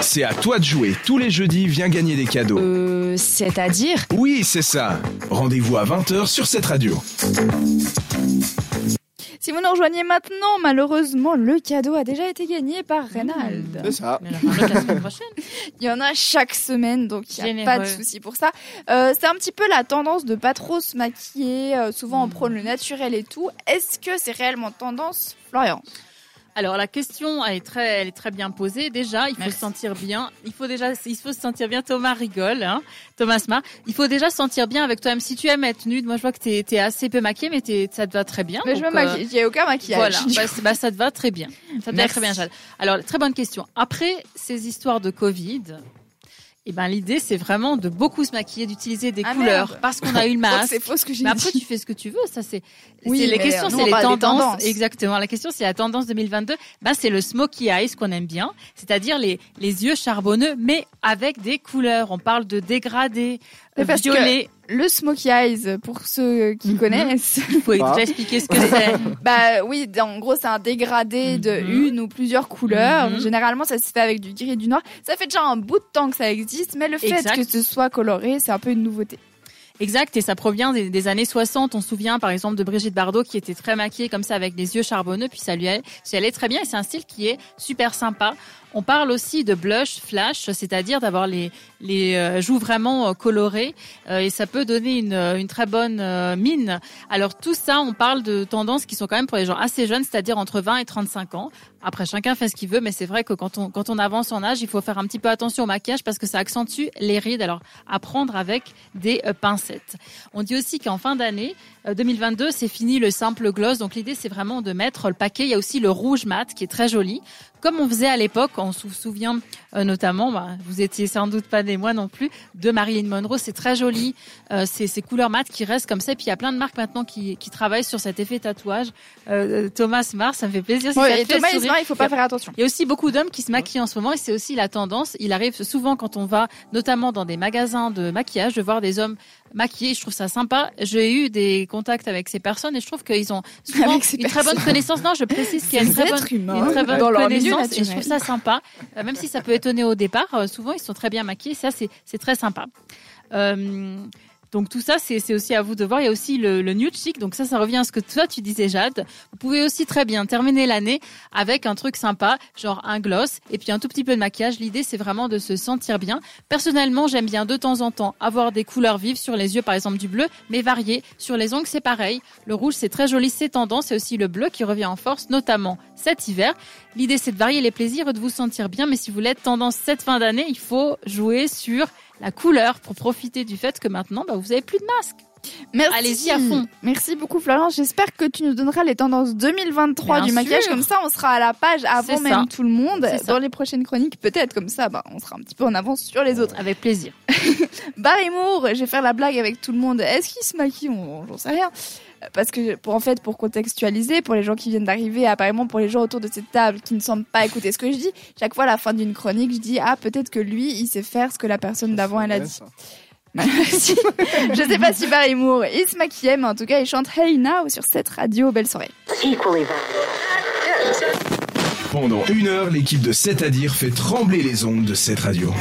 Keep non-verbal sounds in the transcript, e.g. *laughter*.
C'est à toi de jouer. Tous les jeudis, viens gagner des cadeaux. Euh, c'est-à-dire Oui, c'est ça. Rendez-vous à 20h sur cette radio. Si vous nous rejoignez maintenant, malheureusement, le cadeau a déjà été gagné par Reynald. C'est ça. Mais alors, la semaine prochaine. *laughs* Il y en a chaque semaine, donc il n'y a pas de souci pour ça. Euh, c'est un petit peu la tendance de pas trop se maquiller. euh, souvent, on prône le naturel et tout. Est-ce que c'est réellement tendance, Florian? Alors la question elle est très, elle est très bien posée. Déjà, il faut se sentir bien. Il faut déjà, il faut se sentir bien. Thomas rigole, hein. Thomas Mar. Il faut déjà se sentir bien avec toi-même. Si tu aimes être nude, moi je vois que t'es, es assez peu maquillée, mais t'es, ça te va très bien. Mais je me euh, maquille. Il n'y a aucun maquillage. Voilà, bah, *laughs* bah, ça te va très bien. Ça te va très bien, Jade. Alors, très bonne question. Après ces histoires de Covid, eh ben, l'idée, c'est vraiment de beaucoup se maquiller, d'utiliser des Ah, couleurs, merde. parce qu'on a eu le Donc, masque. c'est faux ce que j'ai Mais après, dit. tu fais ce que tu veux. Ça, c'est. Oui, c'est les questions, nous, c'est les tendances. tendances. Exactement. La question, c'est la tendance 2022. Ben, c'est le smokey eyes qu'on aime bien, c'est-à-dire les les yeux charbonneux, mais avec des couleurs. On parle de dégradé, Mais euh, violet. Le smokey eyes, pour ceux qui Mhm. connaissent. Il faut Pas. déjà expliquer ce que c'est. *laughs* Bah oui, en gros, c'est un dégradé de Mhm. une ou plusieurs couleurs. Mhm. Généralement, ça se fait avec du gris et du noir. Ça fait déjà un bout de temps que ça existe, mais le fait Exact. que ce soit coloré, c'est un peu une nouveauté. Exact, et ça provient des, des années 60. On se souvient par exemple de Brigitte Bardot qui était très maquillée comme ça avec des yeux charbonneux, puis ça lui allait, ça allait très bien et c'est un style qui est super sympa. On parle aussi de blush flash, c'est-à-dire d'avoir les, les euh, joues vraiment euh, colorées euh, et ça peut donner une, une très bonne mine. Alors tout ça, on parle de tendances qui sont quand même pour les gens assez jeunes, c'est-à-dire entre 20 et 35 ans. Après, chacun fait ce qu'il veut, mais c'est vrai que quand on, quand on avance en âge, il faut faire un petit peu attention au maquillage parce que ça accentue les rides. Alors, à prendre avec des pincettes. On dit aussi qu'en fin d'année euh, 2022, c'est fini le simple gloss. Donc, l'idée, c'est vraiment de mettre le paquet. Il y a aussi le rouge mat qui est très joli. Comme on faisait à l'époque, on se souvient euh, notamment, bah, vous étiez sans doute pas des mois non plus, de Marilyn Monroe. C'est très joli. Euh, c'est ces couleurs mat qui restent comme ça. Et puis, il y a plein de marques maintenant qui, qui travaillent sur cet effet tatouage. Euh, Thomas Mars, ça me fait plaisir. si ça Ouais, te et fait Thomas. Ismail, il faut pas faire attention. Il y a aussi beaucoup d'hommes qui se maquillent en ce moment et c'est aussi la tendance. Il arrive souvent quand on va, notamment dans des magasins de maquillage, de voir des hommes maquillés. Je trouve ça sympa. J'ai eu des contacts avec ces personnes et je trouve qu'ils ont *laughs* souvent Avec ces une très bonne connaissance. Non, je précise qu'il y a une très bonne, une très connaissance et je trouve ça sympa. Euh, même si ça peut étonner au départ, euh, souvent ils sont très bien maquillés. Ça, c'est c'est très sympa. Euh, donc tout ça, c'est c'est aussi à vous de voir. Il y a aussi le, le nude chic. Donc ça, ça revient à ce que toi tu disais, Jade. Vous pouvez aussi très bien terminer l'année avec un truc sympa, genre un gloss et puis un tout petit peu de maquillage. L'idée, c'est vraiment de se sentir bien. Personnellement, j'aime bien de temps en temps avoir des couleurs vives sur les yeux, par exemple du bleu, mais variées. Sur les ongles, c'est pareil. Le rouge, c'est très joli, c'est tendance. Et aussi le bleu qui revient en force, notamment cet hiver. L'idée, c'est de varier les plaisirs et de vous sentir bien. Mais si vous voulez être tendance cette fin d'année, il faut jouer sur la couleur pour profiter du fait que maintenant, bah, vous avez plus de masque. Merci. Allez-y à fond. Merci beaucoup, Florian. J'espère que tu nous donneras les tendances 2023 Bien du maquillage. Comme ça, on sera à la page avant même tout le monde. Dans les prochaines chroniques, peut-être. Comme ça, bah, on sera un petit peu en avance sur les autres. Avec plaisir. *laughs* Barrymore, je vais faire la blague avec tout le monde. Est-ce qu'il se maquille J'en sais rien. Parce que, pour, en fait, pour contextualiser, pour les gens qui viennent d'arriver, apparemment pour les gens autour de cette table qui ne semblent pas écouter ce que je dis, chaque fois à la fin d'une chronique, je dis Ah, peut-être que lui, il sait faire ce que la personne d'avant, elle a dit. *laughs* Je sais pas si Barrymore, il se maquillait, mais en tout cas, il chante Hey Now sur cette radio. Belle soirée. Pendant une heure, l'équipe de 7 à dire fait trembler les ondes de cette radio.